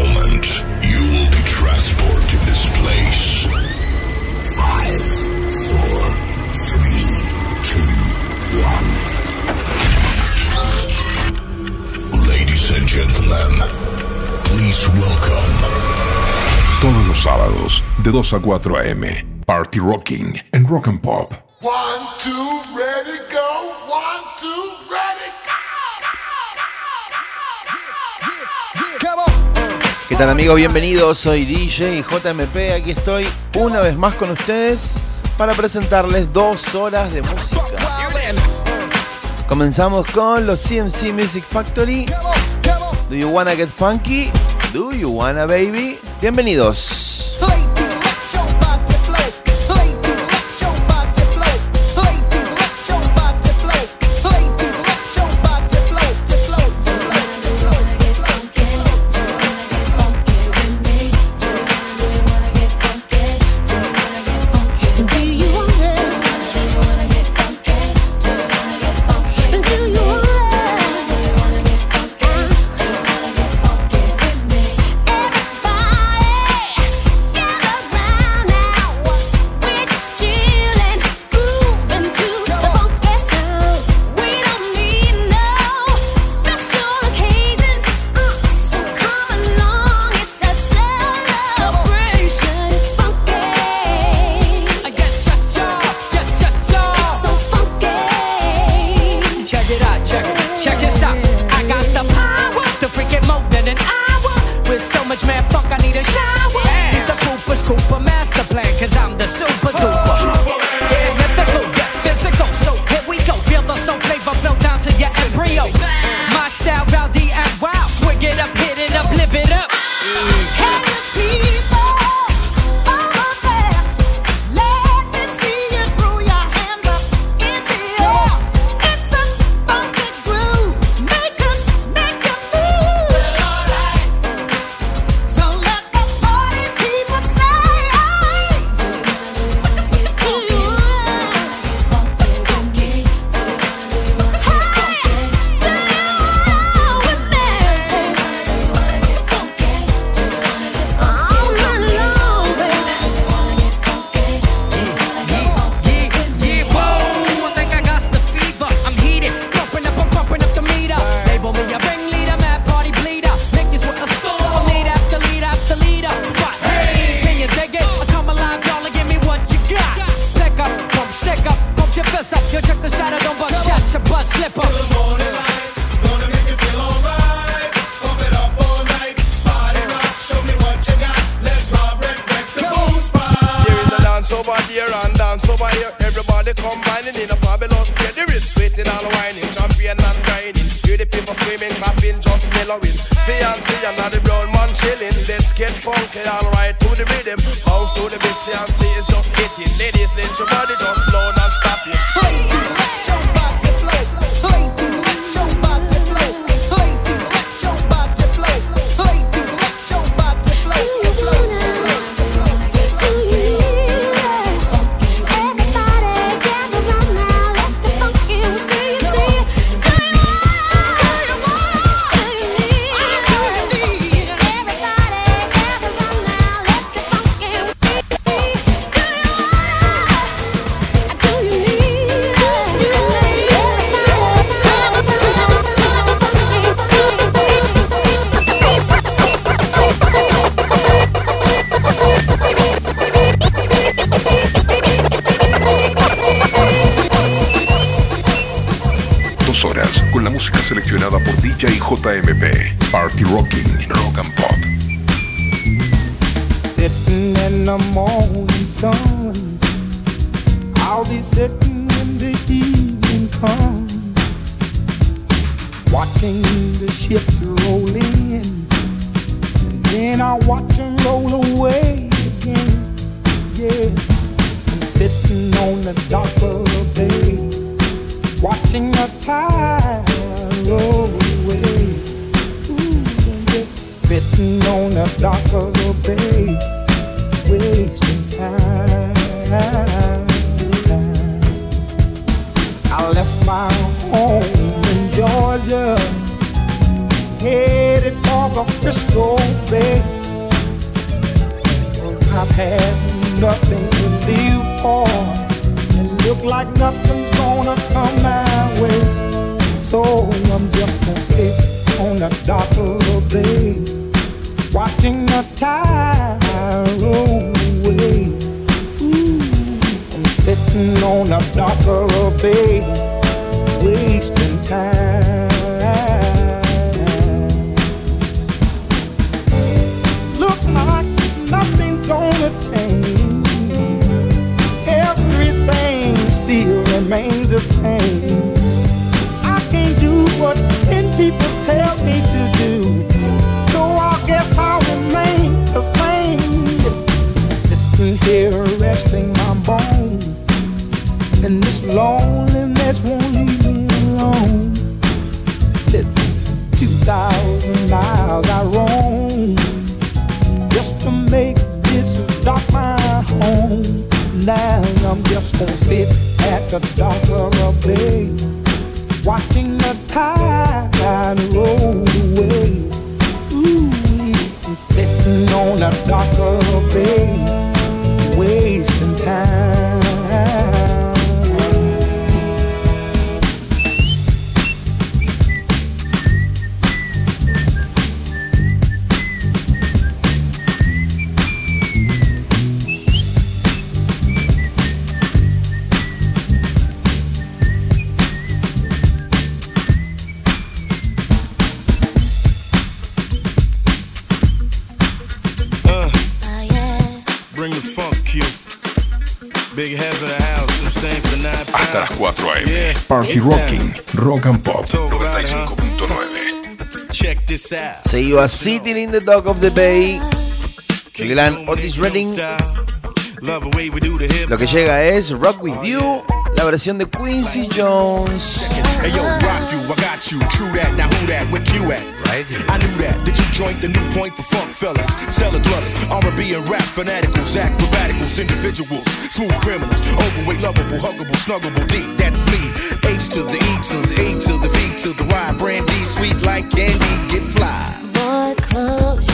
And in a moment, you will be transported to this place. Five, four, three, two, one. Ladies and gentlemen, please welcome. Todos los sábados, de 2 a 4 a.m. Party Rocking en Rock and Pop. One, two, ready, go. One, two, ¿Qué tal amigos? Bienvenidos, soy DJ JMP, aquí estoy una vez más con ustedes para presentarles dos horas de música. Comenzamos con los CMC Music Factory. Do you wanna get funky? Do you wanna baby? Bienvenidos. Combining in a fabulous pair. There is waiting and whining, champion and grinding. Hear the people screaming, clapping, just mellowing. See and see, and now the brown man chilling. Let's get funky, alright to the rhythm. Bounce to the beat, see and see, it's just hitting. Ladies, let your body just flow and stop it. DJ JMP, Party Rocking, Rock and Pop. Sitting in the morning sun, I'll be sitting when the evening comes, watching the ships roll in, and then I watch Rocking, Rock and Pop 95.9. Se iba Sitting in the Dock of the Bay, el gran Otis Redding. Lo que llega es Rock With You, la versión de Quincy Jones. i got you true that now who that with you at right here. I knew that. Did you joint the new point for funk fellas? Cellar dwellers, R&B and rap fanaticals, acrobaticals, individuals, smooth criminals, overweight, lovable, huggable, snuggable, D. That's me. H to the E to the A to the V to the Y. Brandy, sweet like candy, get fly. Boy, close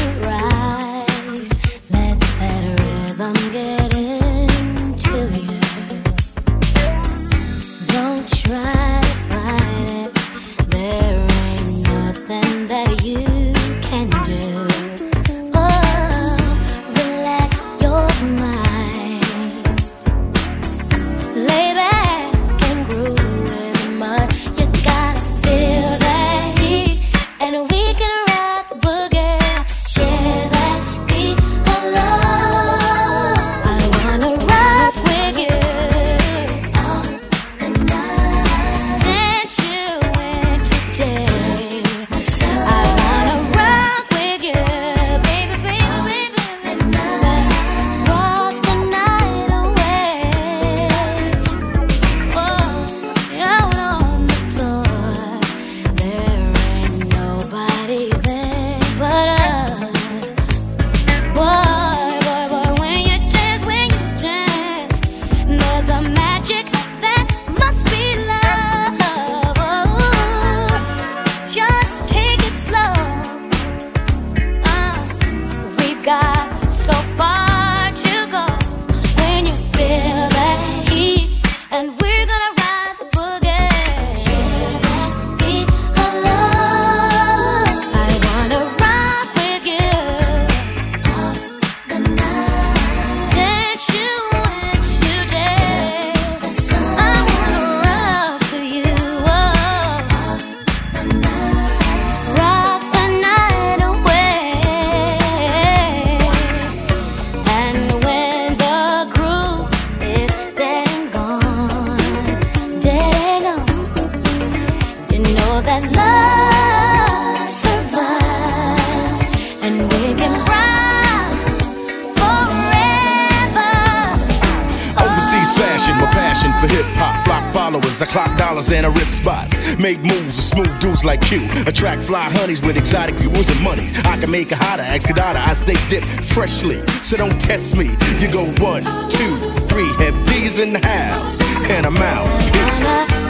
Attract fly honeys with exotic jewels and monies. I can make a hotter, ask Kadada. I stay dipped freshly, so don't test me. You go one, two, three, have D's in the house, and I'm out. Peace.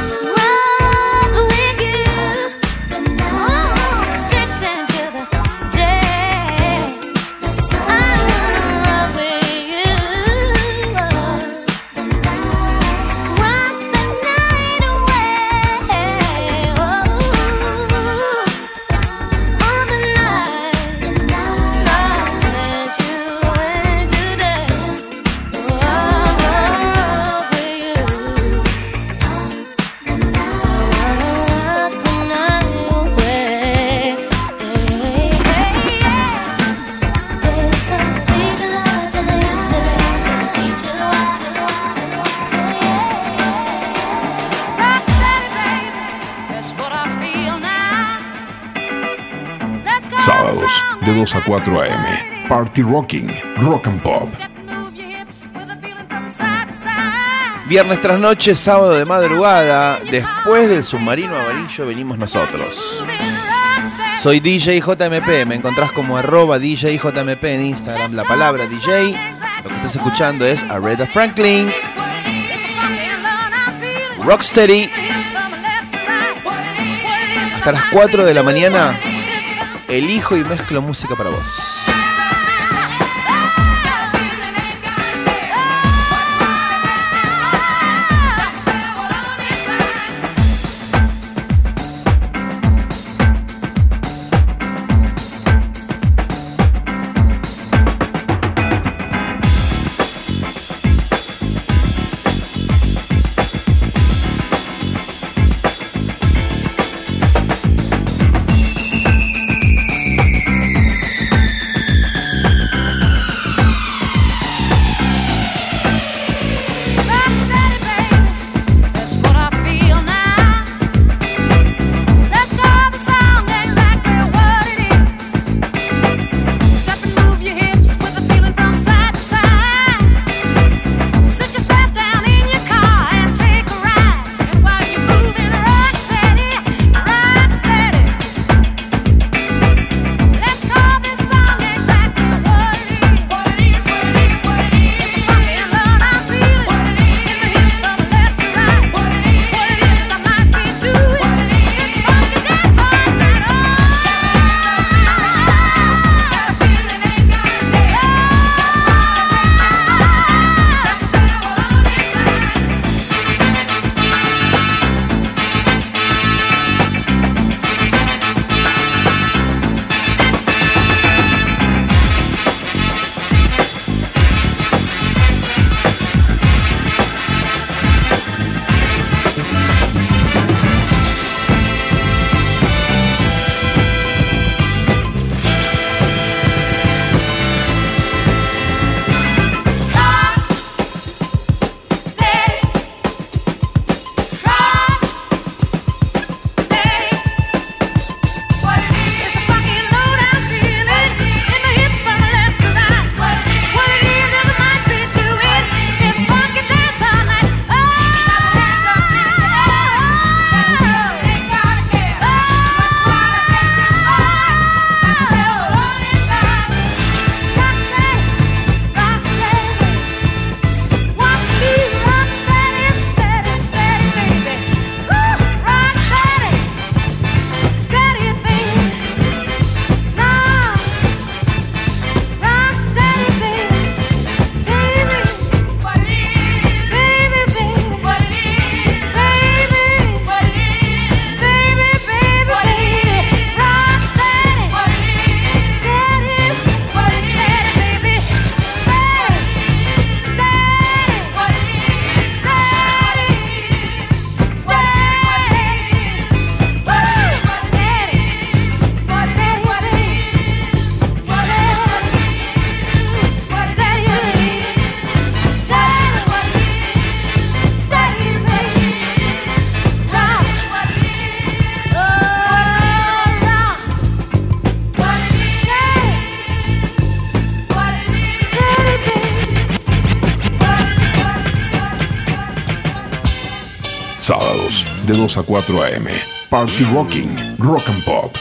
2 a 4 a.m. Party Rocking, Rock and Pop. Viernes tras noche, sábado de madrugada, después del submarino amarillo venimos nosotros. Soy DJ JMP, me encontrás como arroba DJ JMP en Instagram, la palabra DJ. Lo que estás escuchando es Aretha Franklin, Rocksteady. Hasta las 4 de la mañana elijo y mezclo música para vos. 2 a 4 a.m. Party Rocking, Rock and Pop.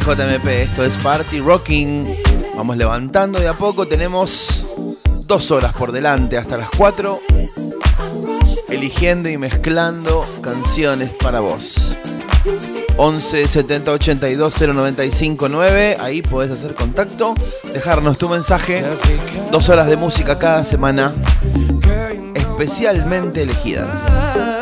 JMP, esto es Party Rocking. Vamos levantando de a poco, tenemos dos horas por delante hasta las 4, eligiendo y mezclando canciones para vos. 11 70 82 095 9. Ahí podés hacer contacto, dejarnos tu mensaje. Dos horas de música cada semana, especialmente elegidas.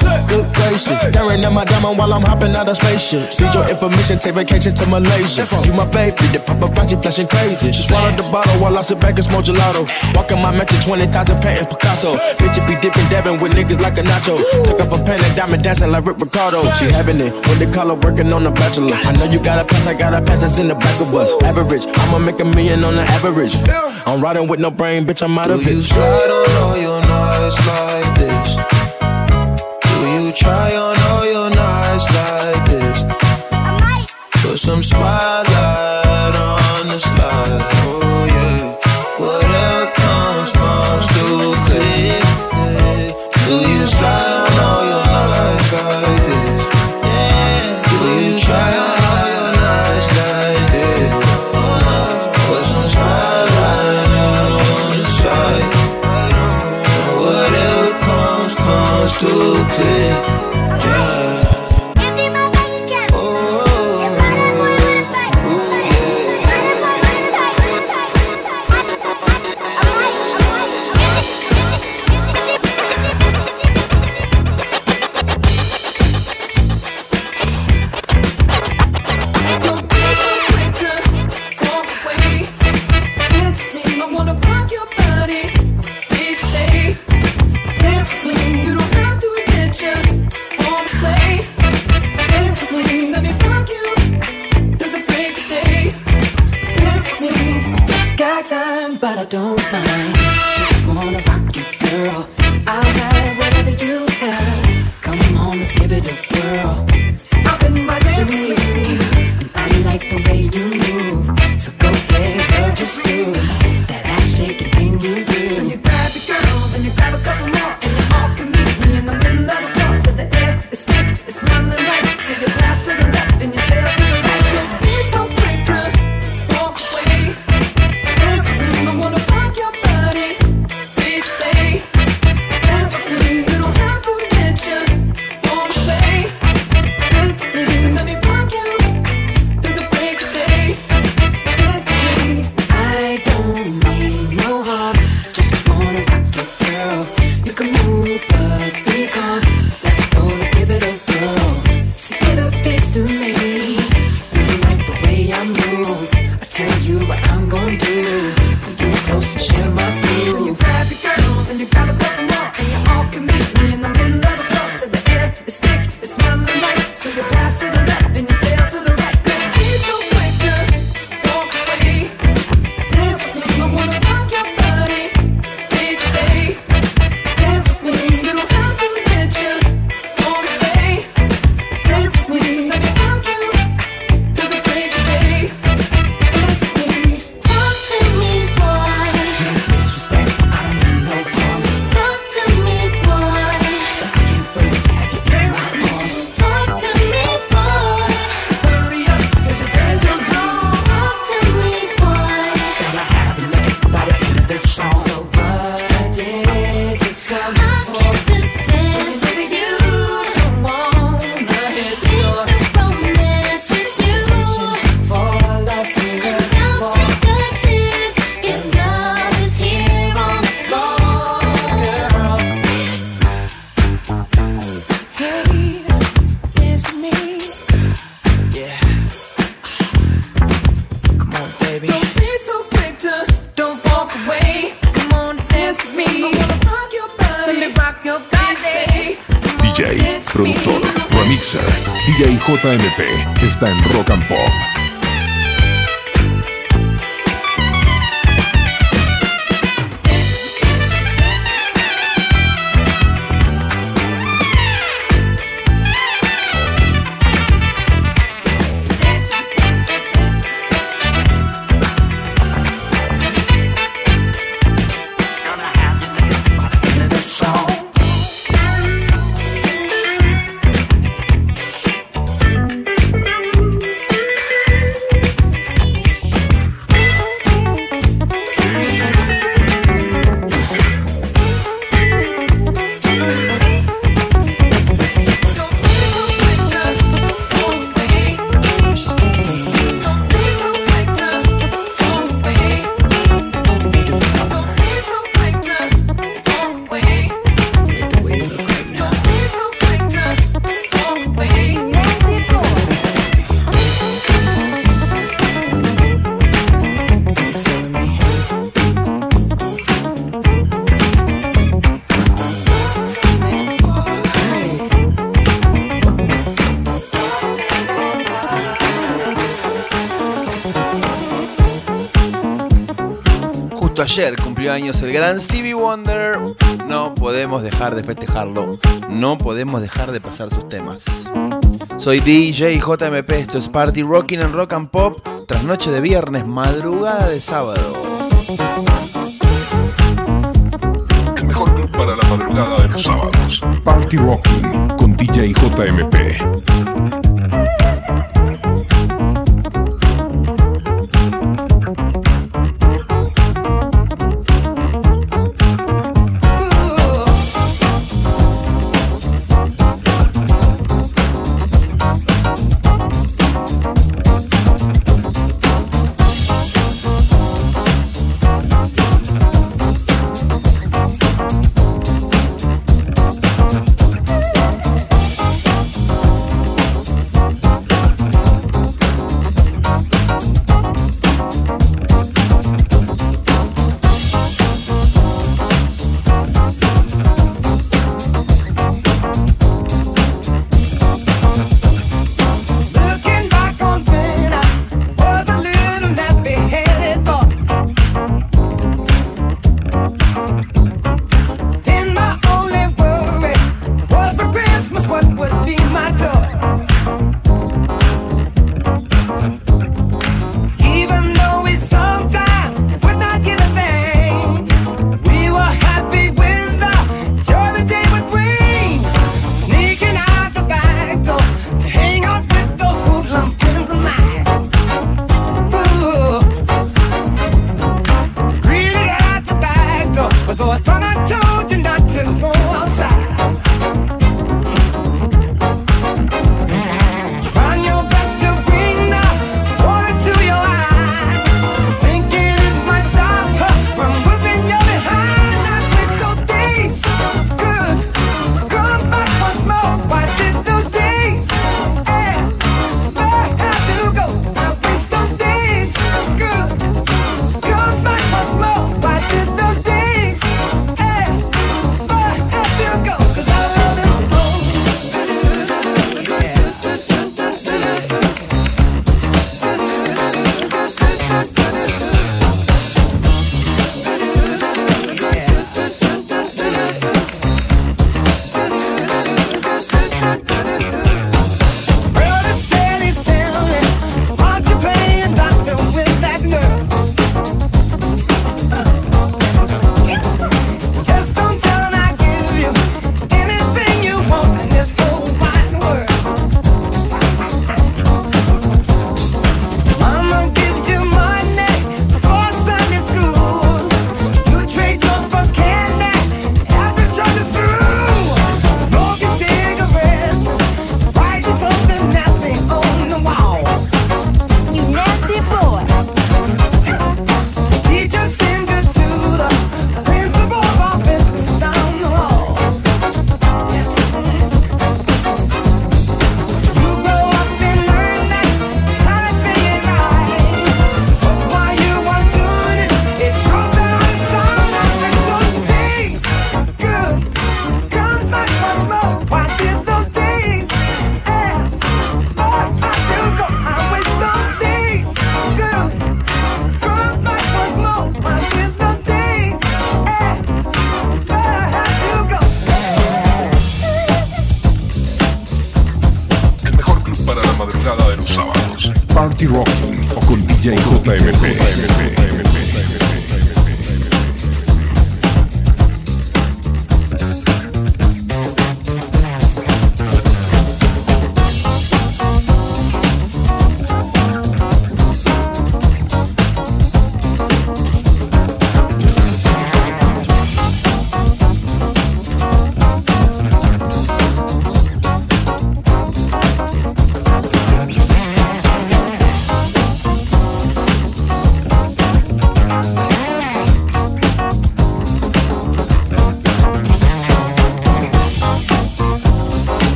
Good gracious, staring at my diamond while I'm hopping out of spaceship. Need your information, take vacation to Malaysia. You my baby, the paparazzi flashing crazy. She swallowed the bottle while I sit back and smoke gelato. Walking my mansion, 20,000 patent Picasso. Bitch, it be dipping, dabbing with niggas like a nacho. Took up a pen and diamond dancing like Rick Ricardo. She having it when they call her working on the bachelor. I know you got a pass, I got a pass that's in the back of us. Average, I'ma make a million on the average. I'm riding with no brain, bitch, I'm out of you slide on all your nights like this? Do you try on all your nights like this? Put some spotlight Ayer cumplió años el gran Stevie Wonder. No podemos dejar de festejarlo. No podemos dejar de pasar sus temas. Soy DJ JMP, esto es Party Rocking and Rock and Pop, tras noche de viernes, madrugada de sábado. El mejor club para la madrugada de los sábados. Party Rocking con DJ JMP.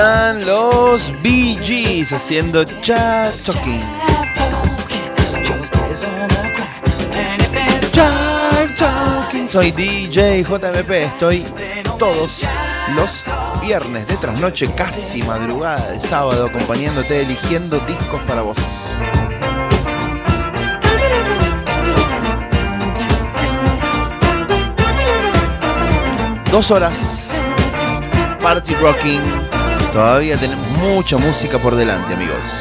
están los Bee Gees haciendo Cha Talking. Soy DJ JMP, estoy todos los viernes de trasnoche, casi madrugada de sábado, acompañándote, eligiendo discos para vos. Dos horas, party rocking, Todavía tenemos mucha música por delante, amigos.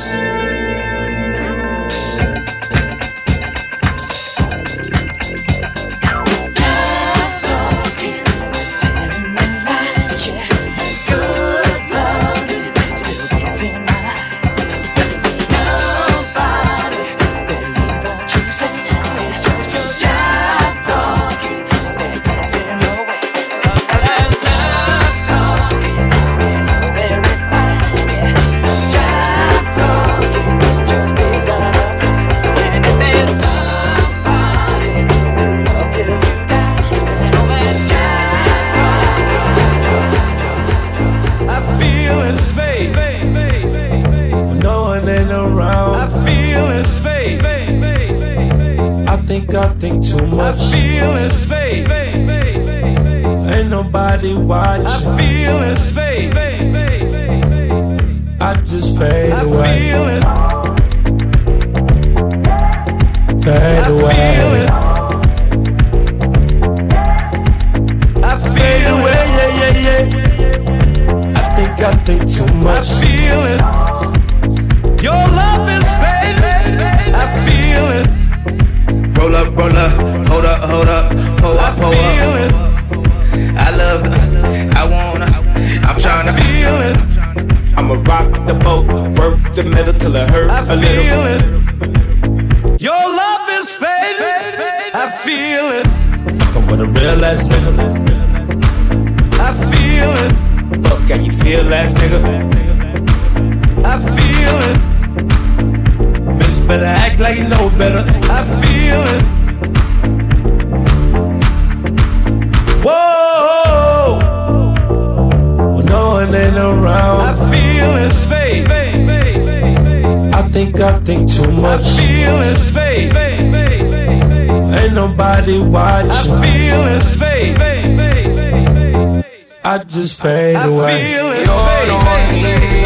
think too much. I feel his faith. Ain't nobody watching. I feel his faith. I just fade away. I feel his faith.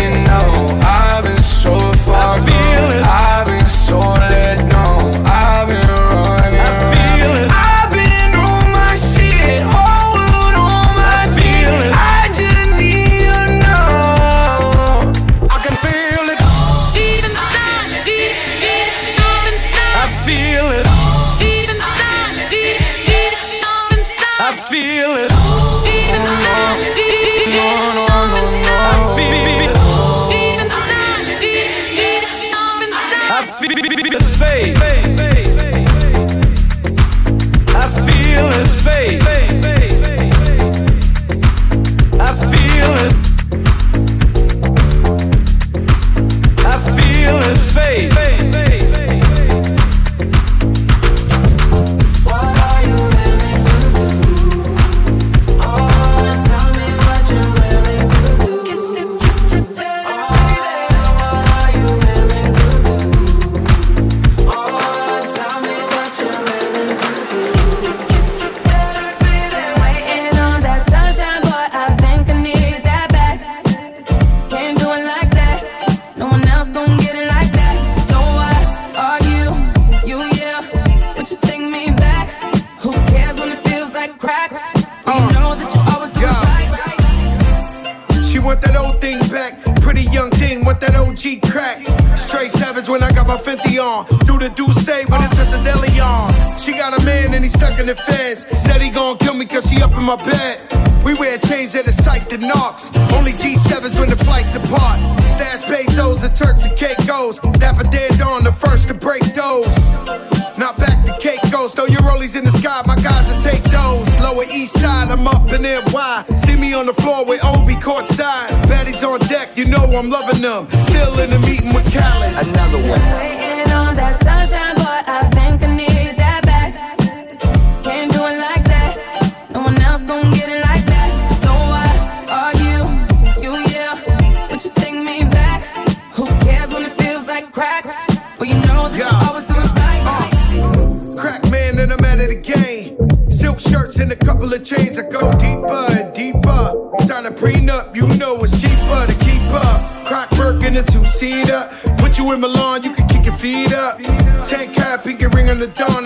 my bed. We wear chains that the psyched knocks. Only G7s when the flights depart. Stash pesos and Turks and Caicos. Dapper dead on the first to break those. Not back to Caicos, though your rollies in the sky, my guys will take those. Lower east side, I'm up in NY. See me on the floor with Obi courtside. Baddies on deck, you know I'm loving them. Still in the meeting with Khaled.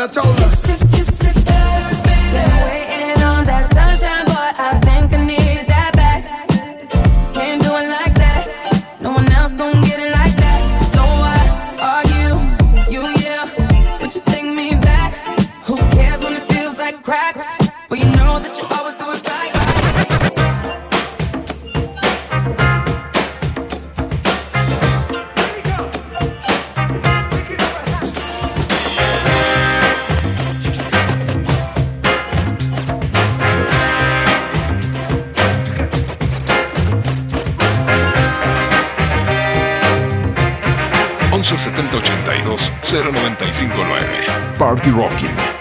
I told her. 7082 095 9 Party Rocking.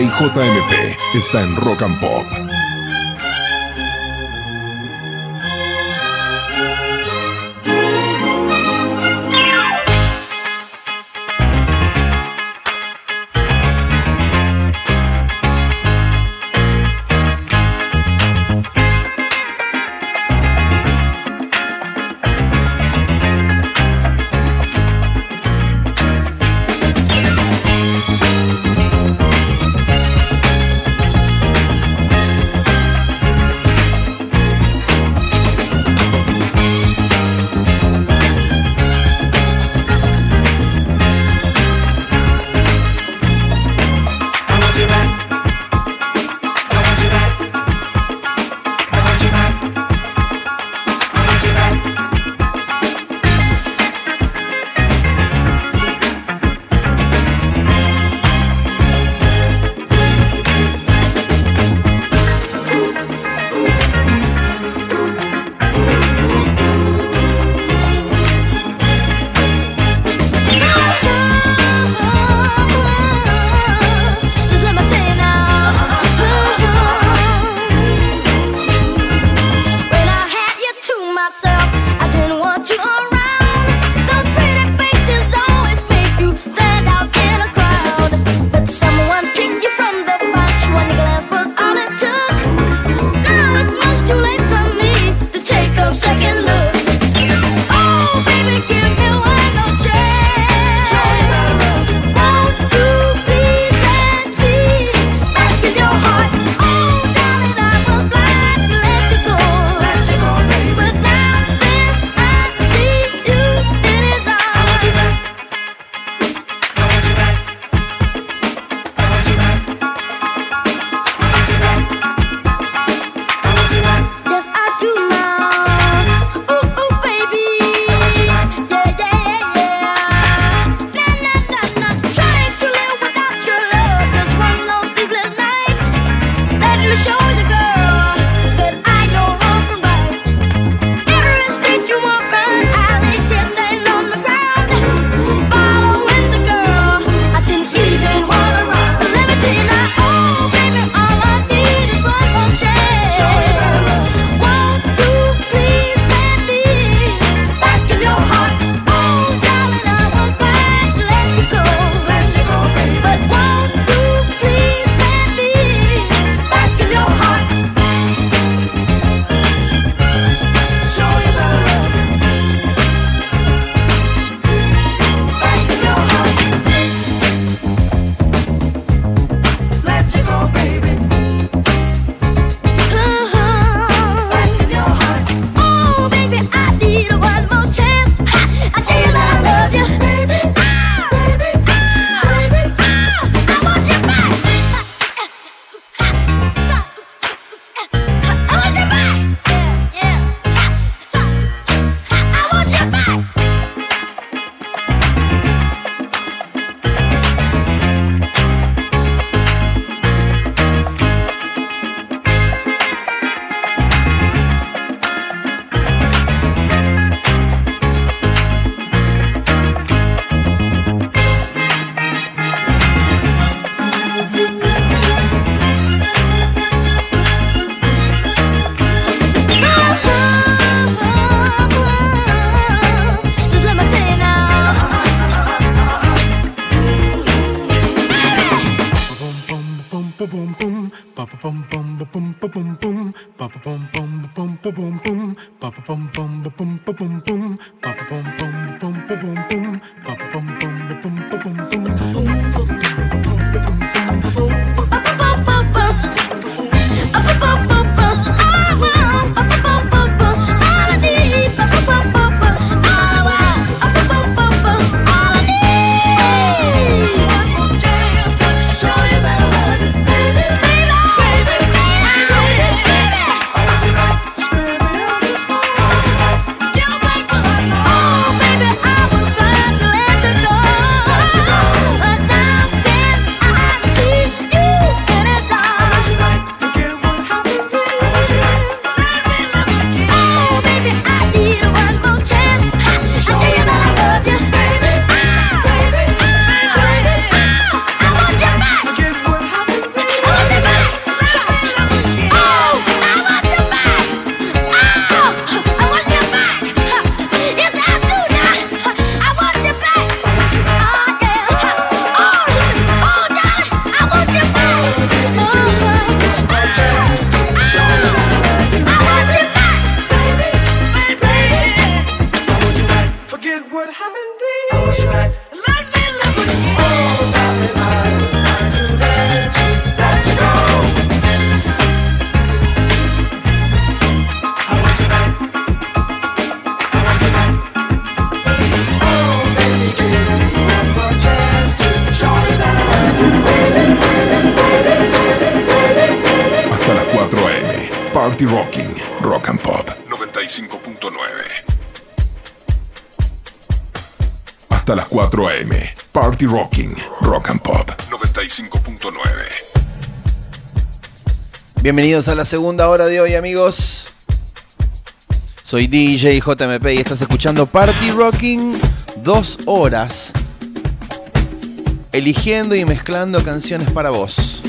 DJ JMP, está en Rock and Pop. Party Rocking, Rock and Pop 95.9. Bienvenidos a la segunda hora de hoy, amigos. Soy DJ JMP y estás escuchando Party Rocking dos horas eligiendo y mezclando canciones para vos.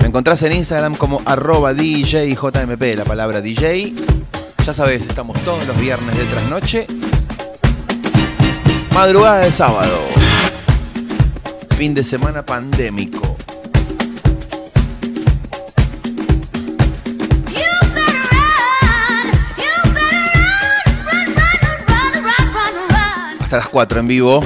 Me encontrás en Instagram como arroba DJJMP, la palabra DJ. Ya sabes, estamos todos los viernes de trasnoche. Madrugada de sábado. Fin de semana pandémico. Hasta las 4 en vivo.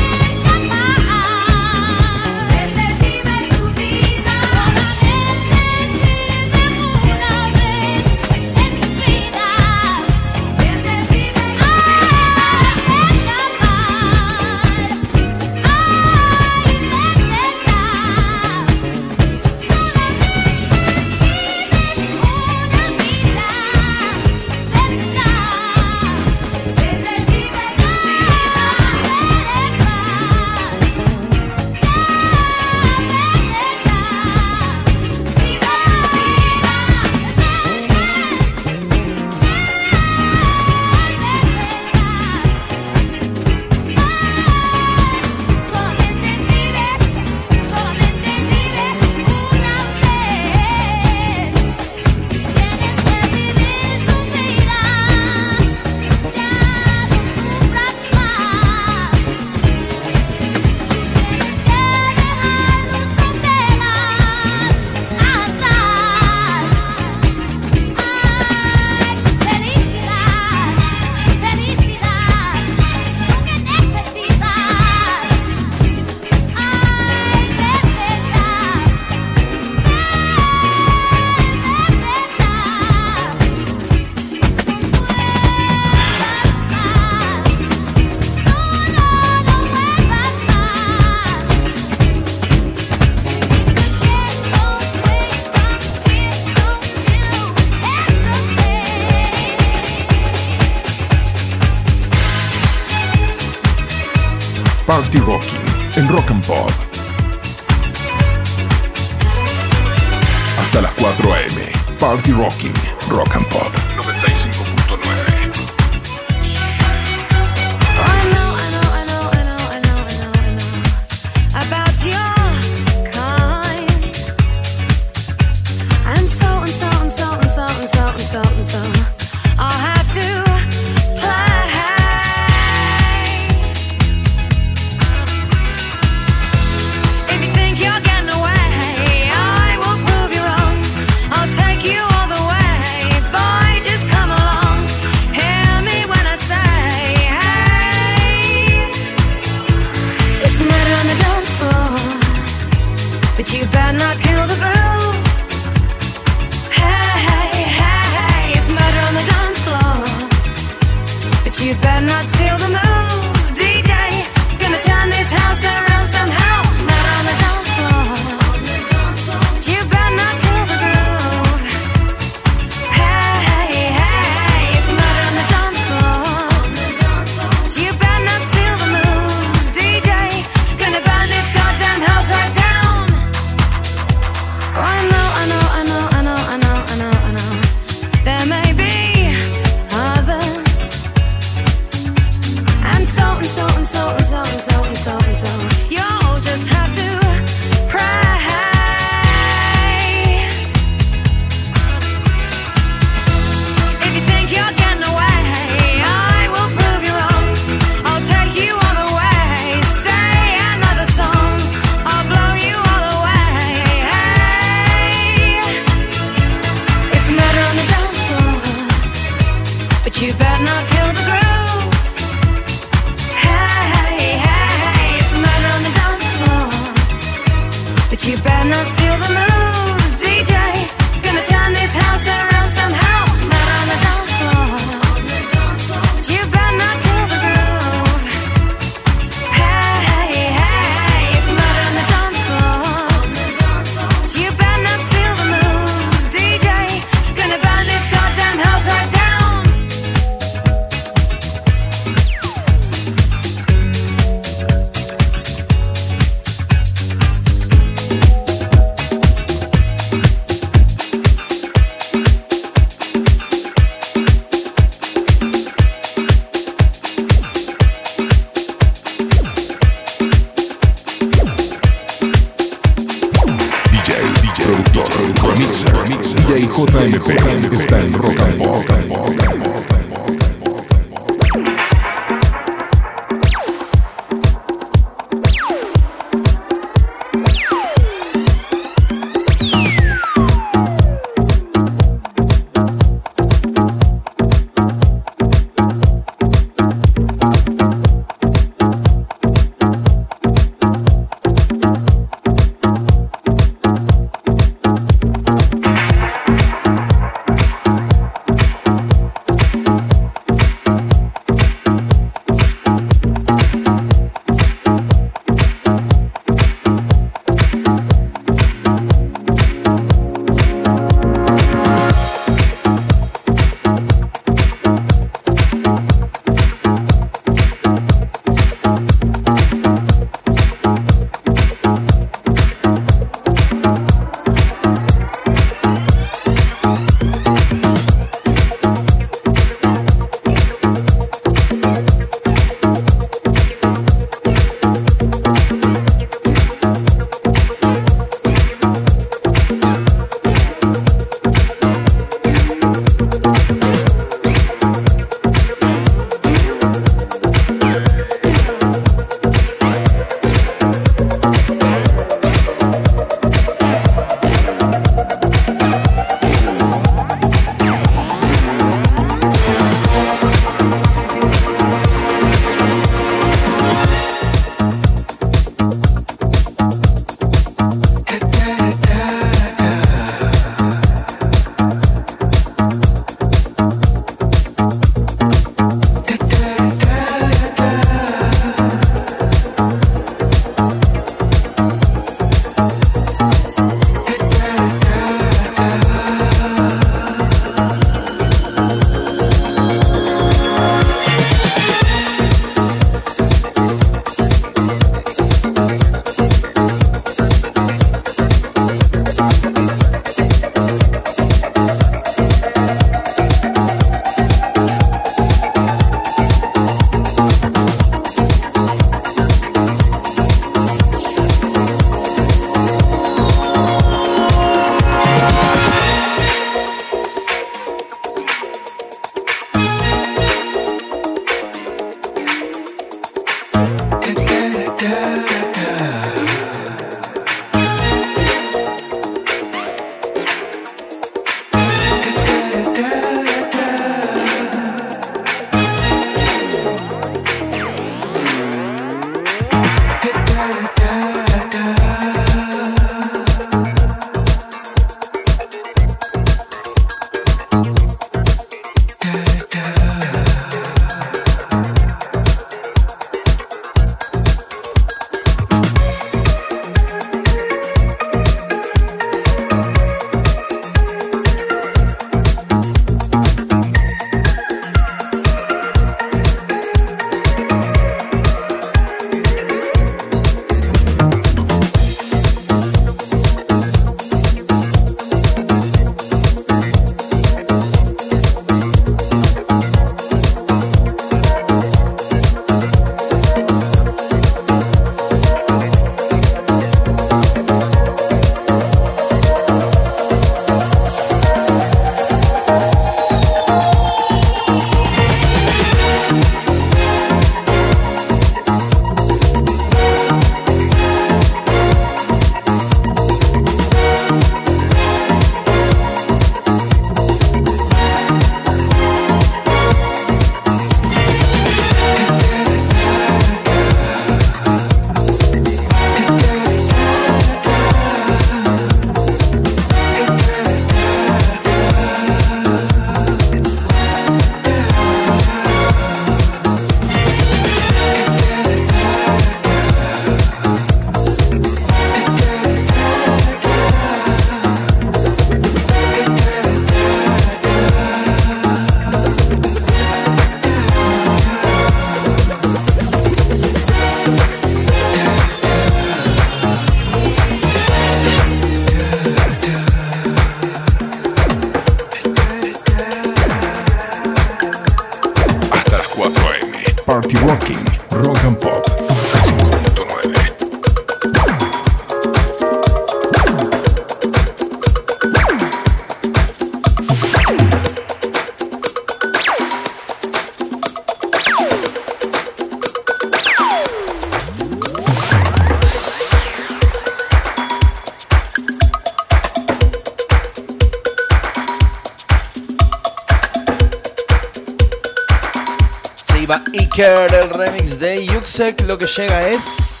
Faker, el remix de Yuxek, lo que llega es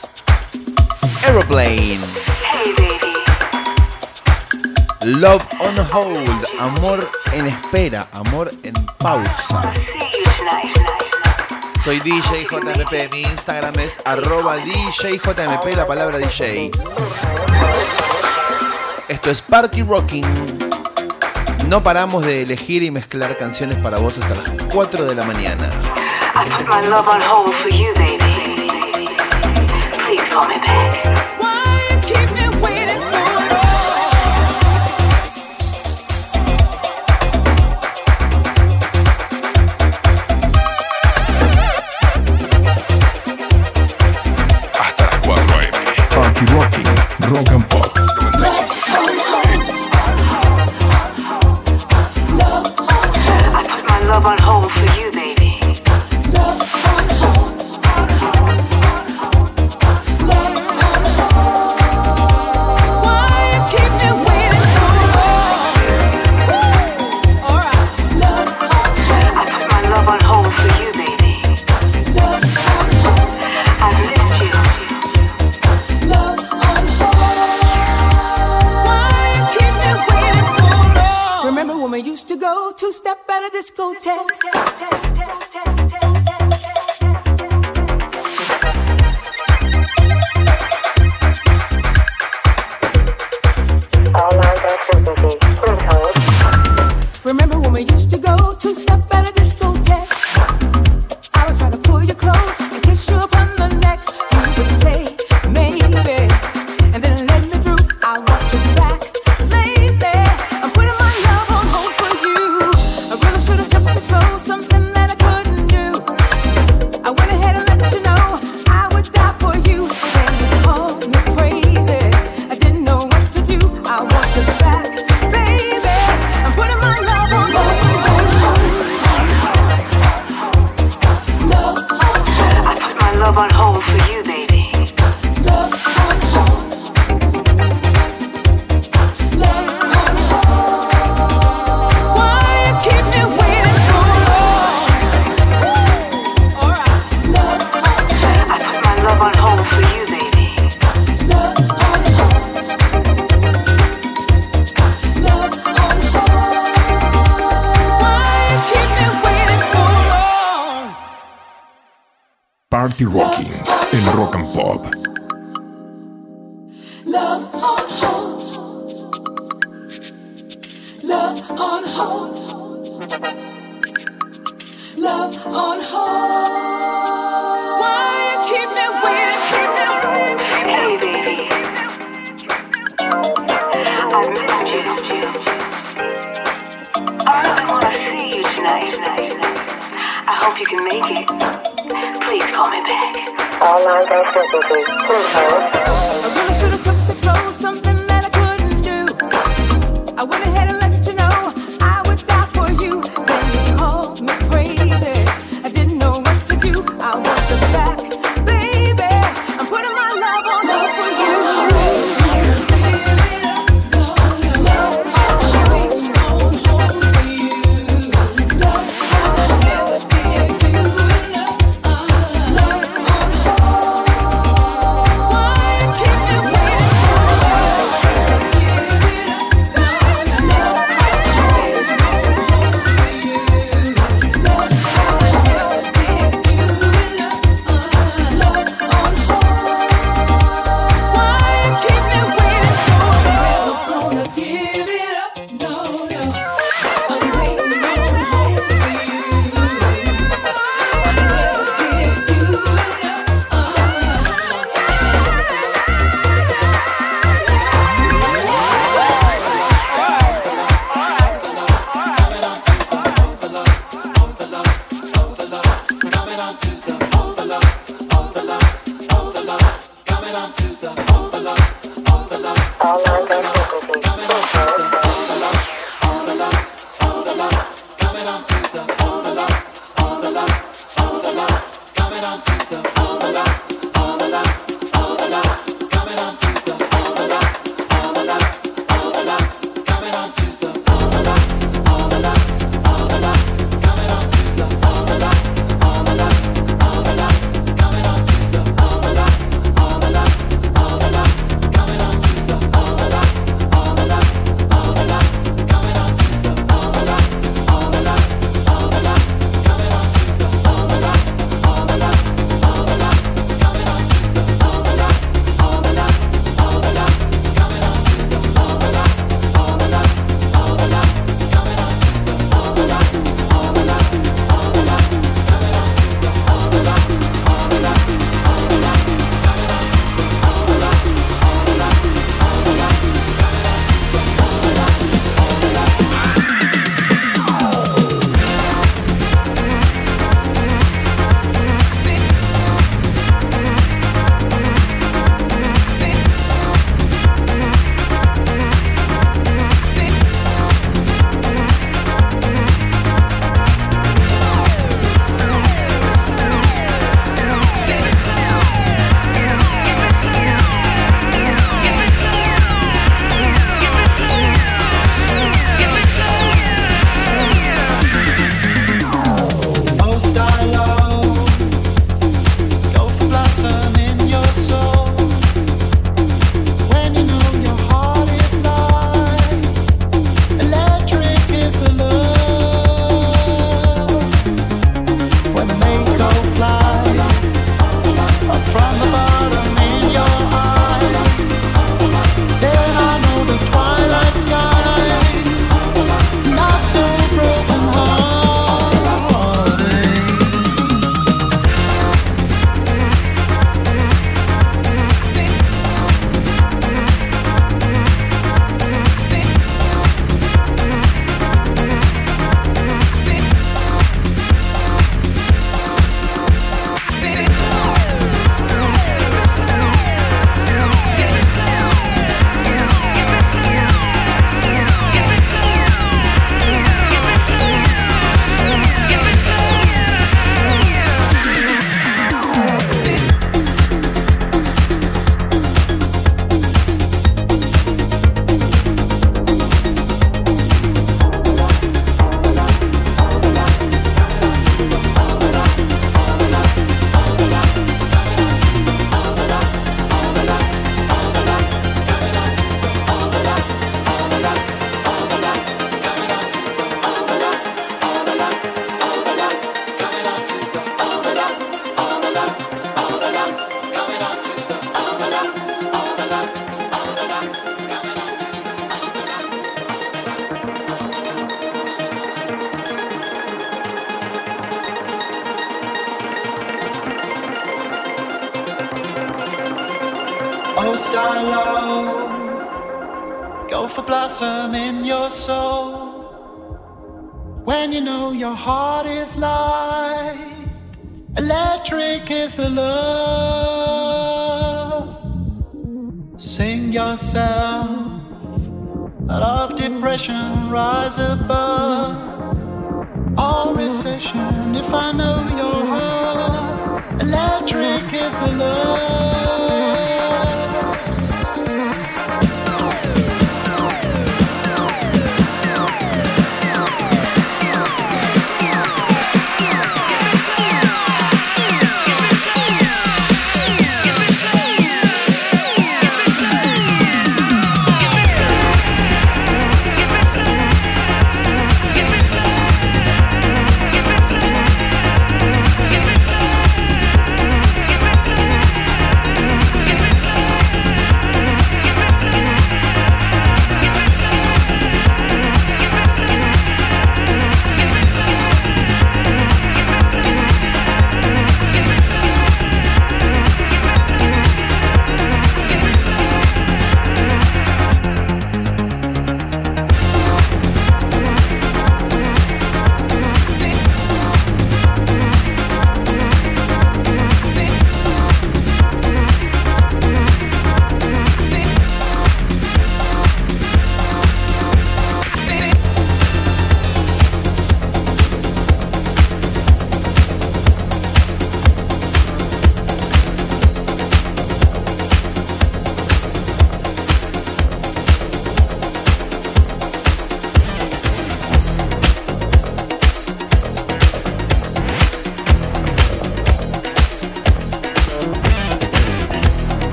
Aeroplane. Hey baby. Love on hold, amor en espera, amor en pausa. Oh, Soy DJ JMP, mi Instagram es arroba DJJMP, la palabra DJ. Esto es Party Rocking. No paramos de elegir y mezclar canciones para vos hasta las 4 de la mañana. I put my love on hold for you, baby. Please call me back.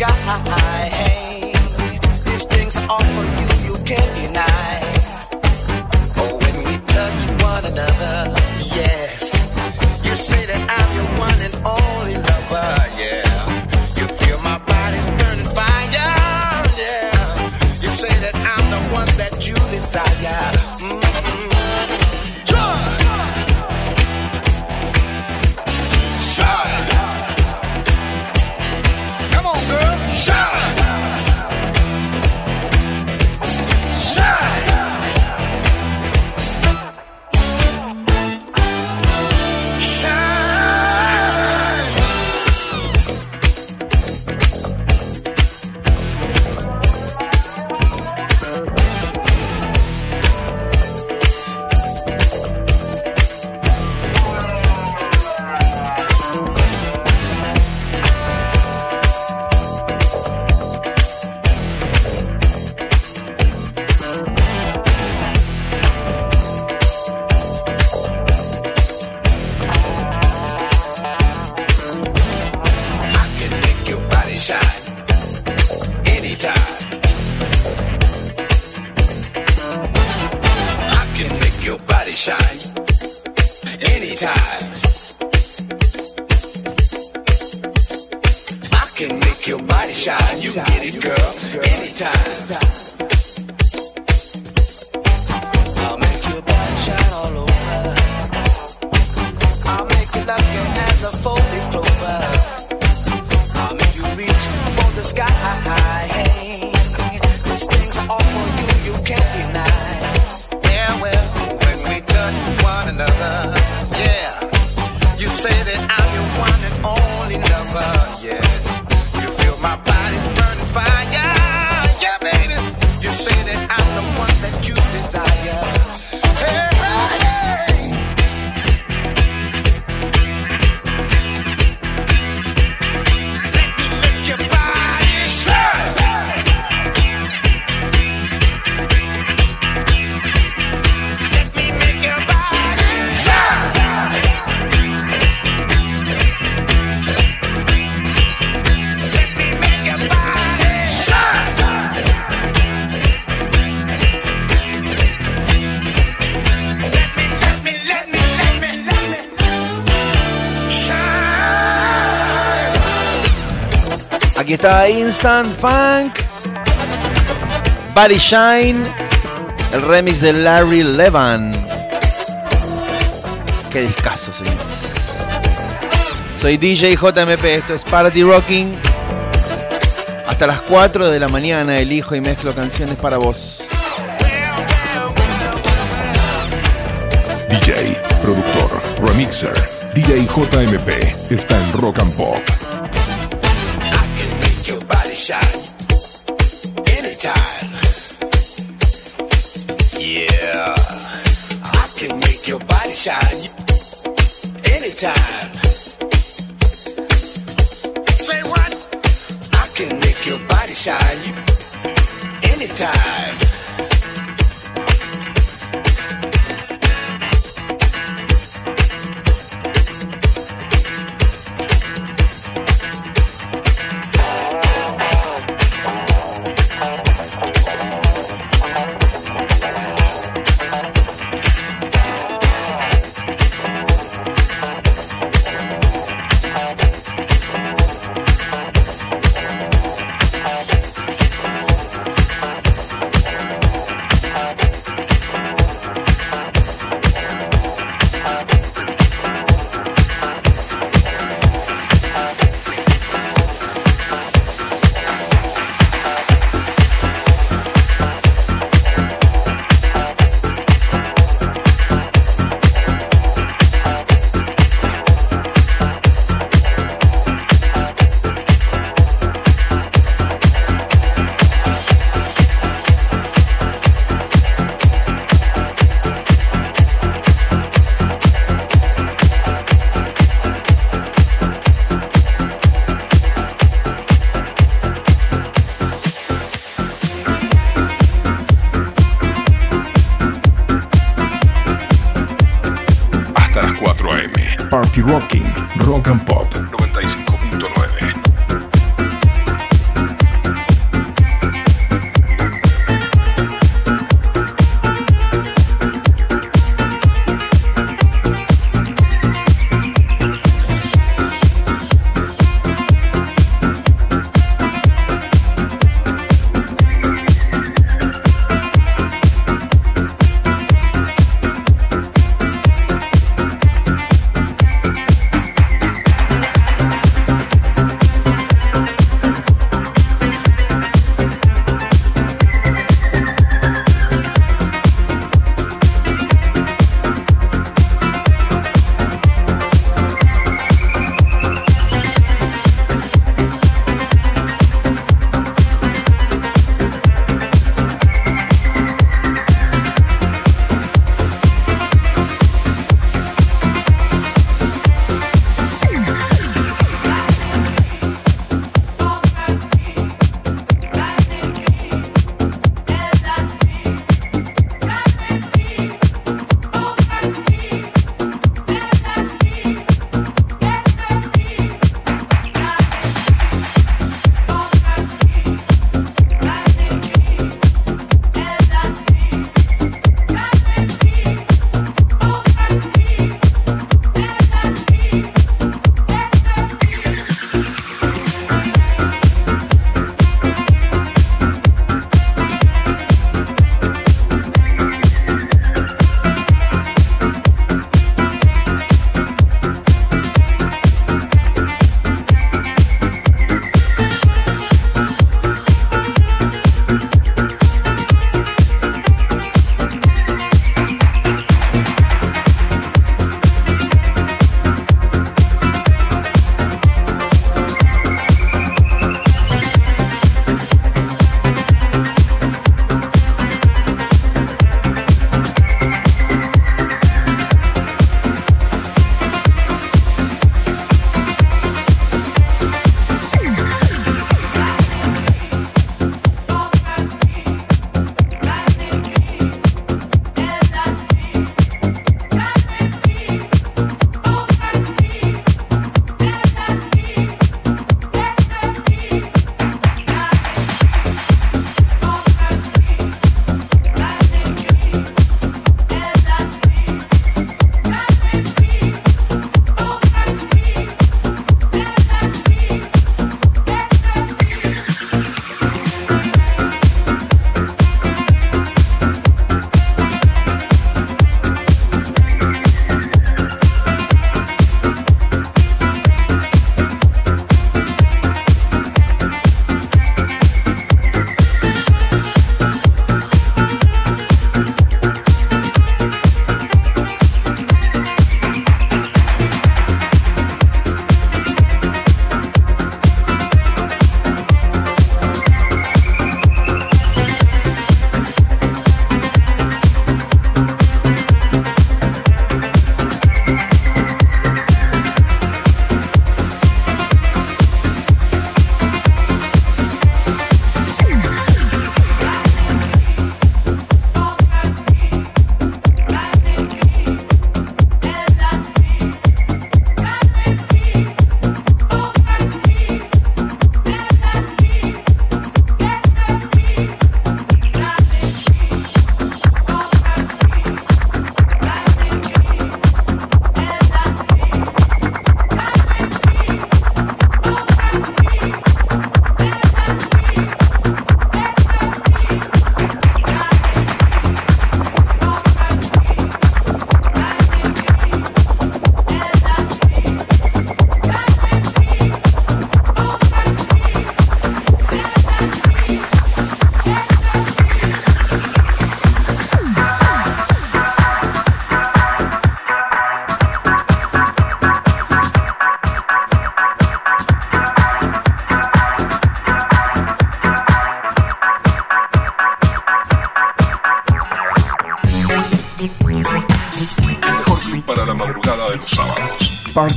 sky. Hey, these things are all for you, you can't deny. Oh, when we touch one another, yeah. Instant Funk, Body Shine, el remix de Larry Levan. Qué discazo, señores. Soy DJ JMP, esto es Party Rocking. Hasta las 4 de la mañana elijo y mezclo canciones para vos. DJ, productor, remixer, DJ JMP está en Rock and Pop. Can make your body shine anytime.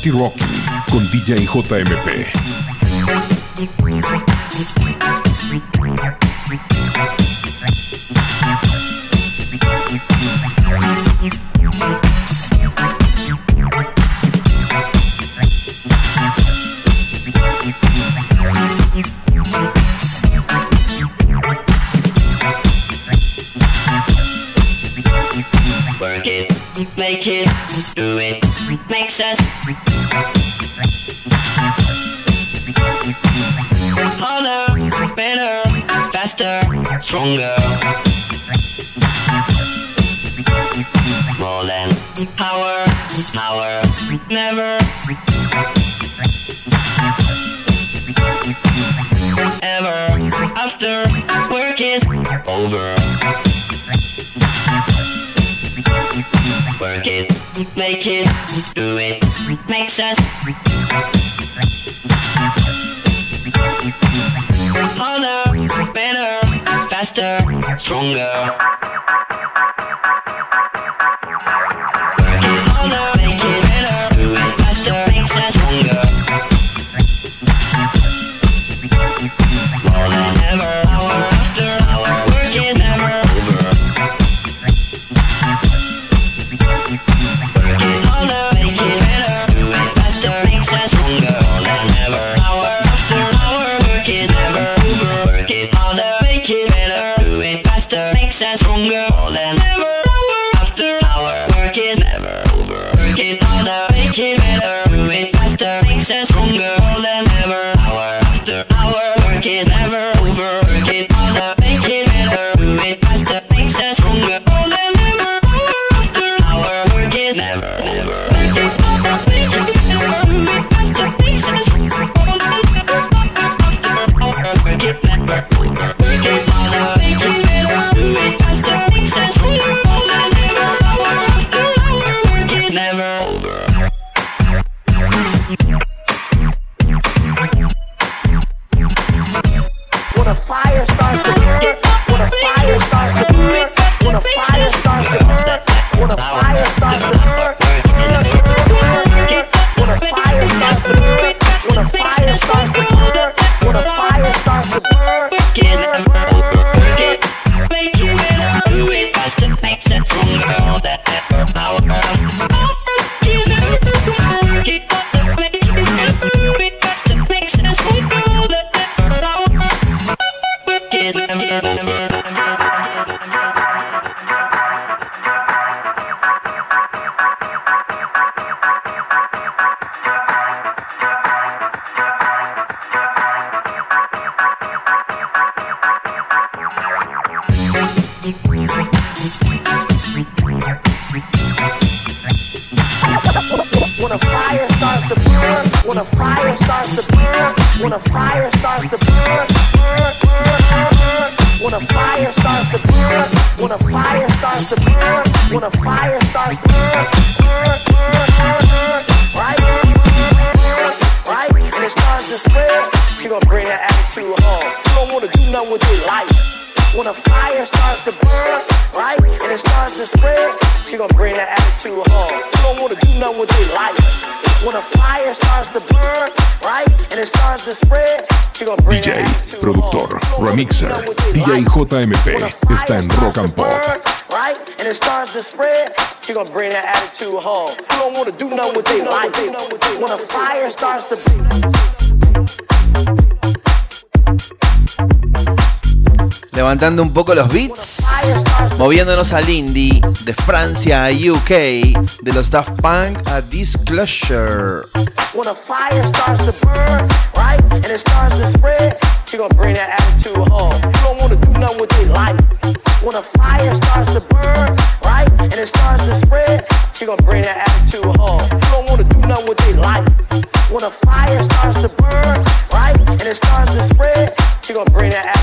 Rocky Rocky con DJ JMP. power. Never. Ever after work is over. Work it, make it, do it, makes us harder, better, faster, stronger. calentando un poco los beats, moviéndonos al indie, de Francia a UK, de los Daft Punk a Disclosure. When a fire starts to burn, right, and it starts to spread, she gonna bring that attitude home. You don't wanna do nothing with their life. When a fire starts to burn, right, and it starts to spread, she gonna bring that attitude home. You don't wanna do nothing with their life. When a fire starts to burn, right, and it starts to spread, she gonna bring that attitude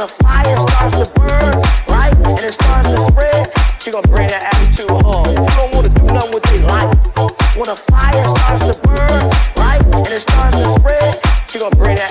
the fire starts to burn, right, and it starts to spread, she gonna bring that attitude home. You don't wanna do nothing with your life. When the fire starts to burn, right, and it starts to spread, she gonna bring that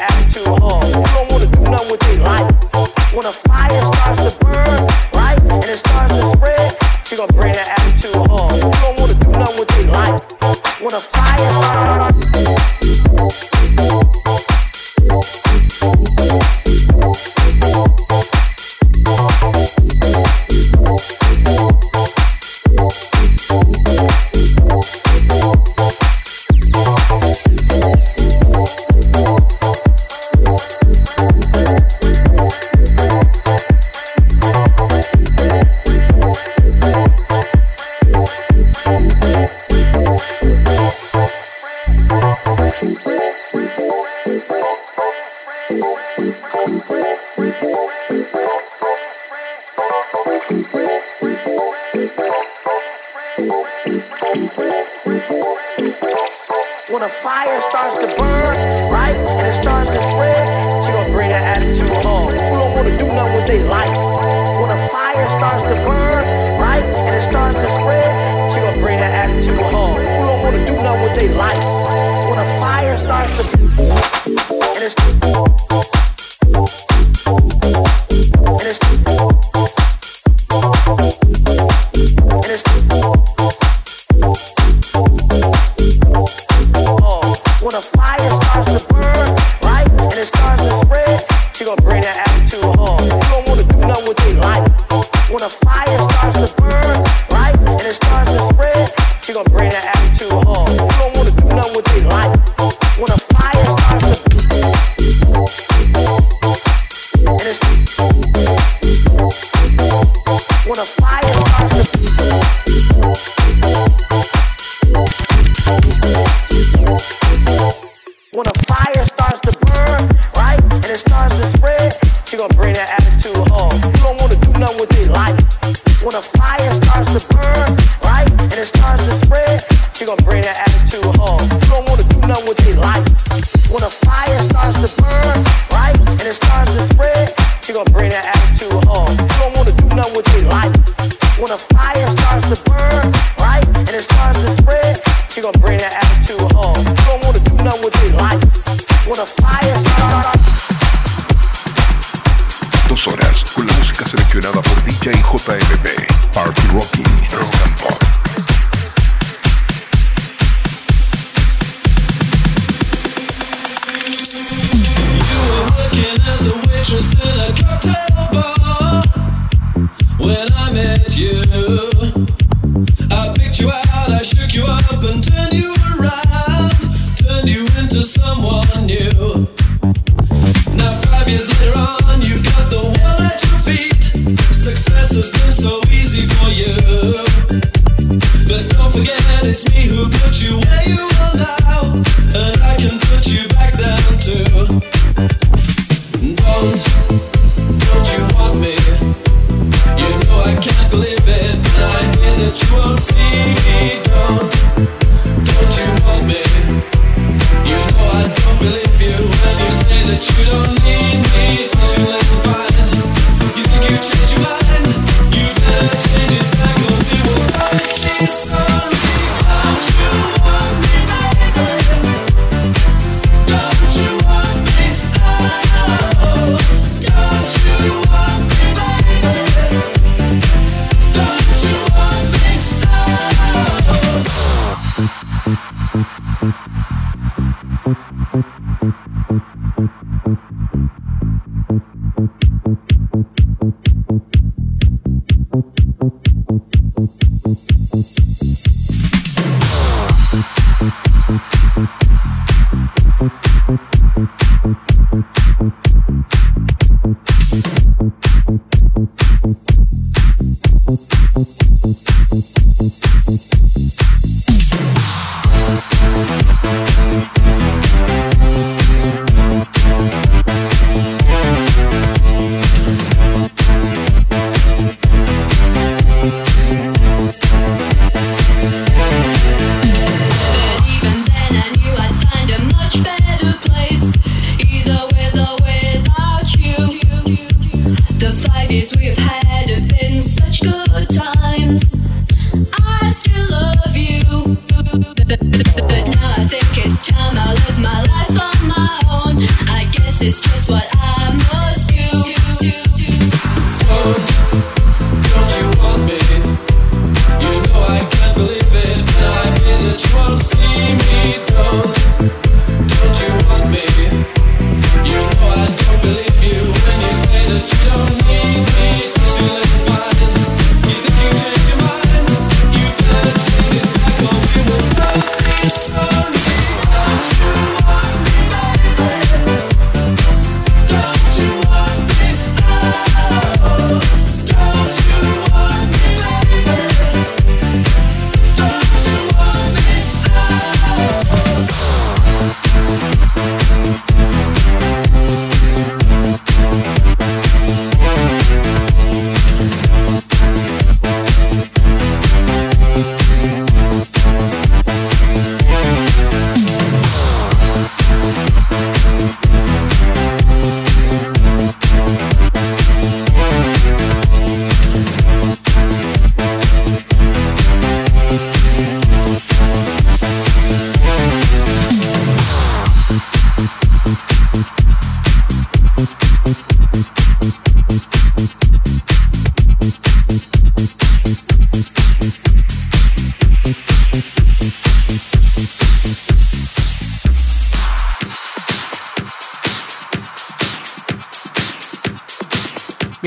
gonna bring that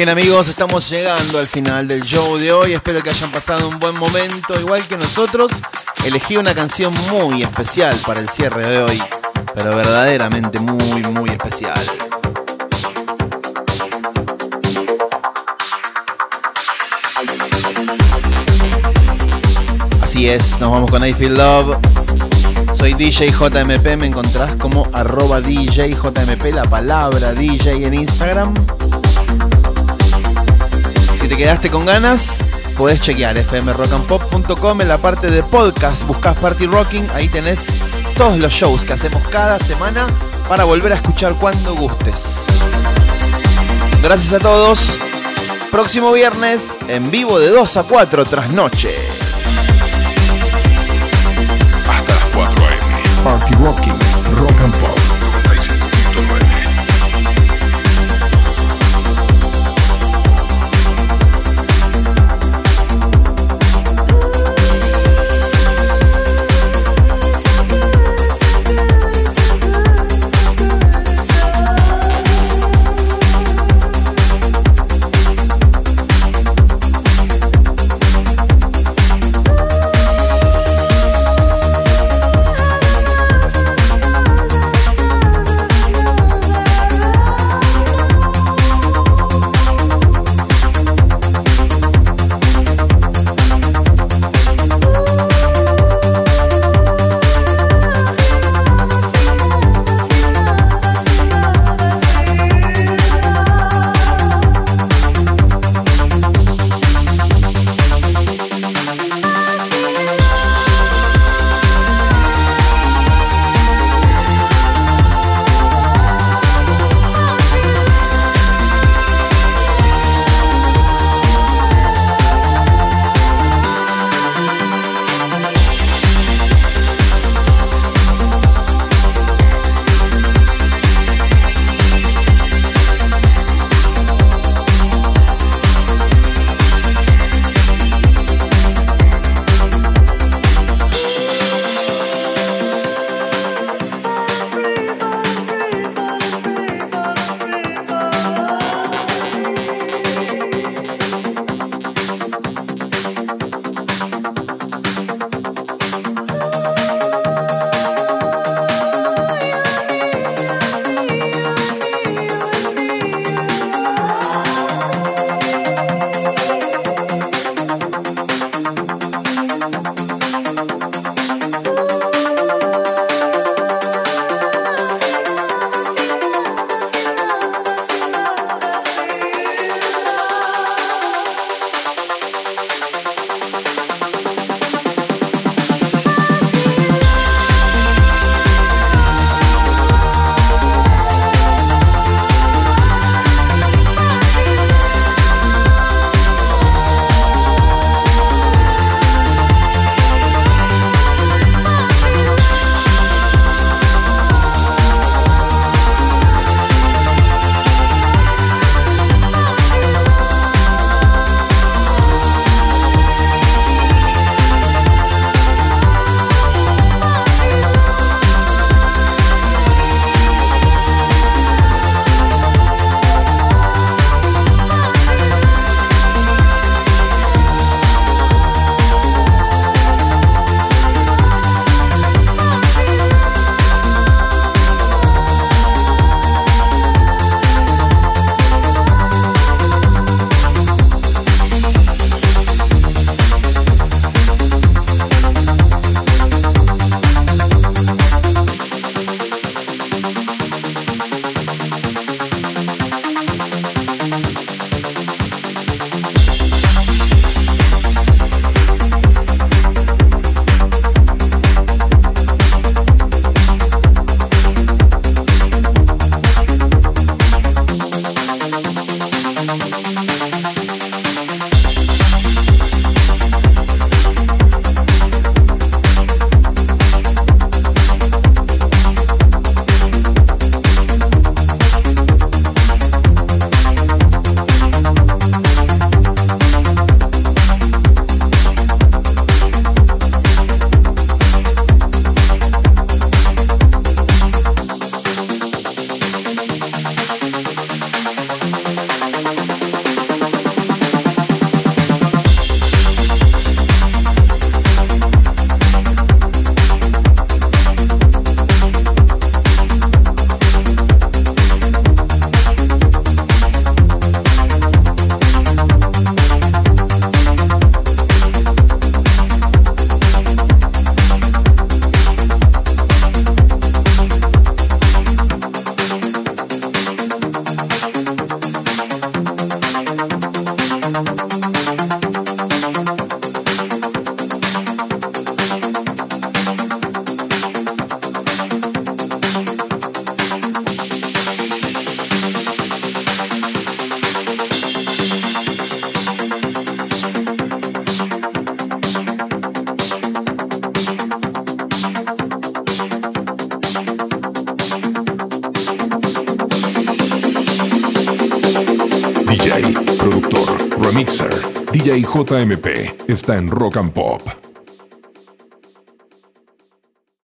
Bien amigos, estamos llegando al final del show de hoy. Espero que hayan pasado un buen momento, igual que nosotros. Elegí una canción muy especial para el cierre de hoy, pero verdaderamente muy, muy especial. Así es, nos vamos con I Feel Love. Soy DJ JMP, me encontrás como arroba DJ JMP, la palabra DJ en Instagram. Si te quedaste con ganas, podés chequear fmrockandpop.com en la parte de podcast, buscas Party Rocking, ahí tenés todos los shows que hacemos cada semana para volver a escuchar cuando gustes. Gracias a todos. Próximo viernes, en vivo de 2 a 4 tras noche. Hasta las 4 a.m. Party Rocking, Rock and Pop en Rock.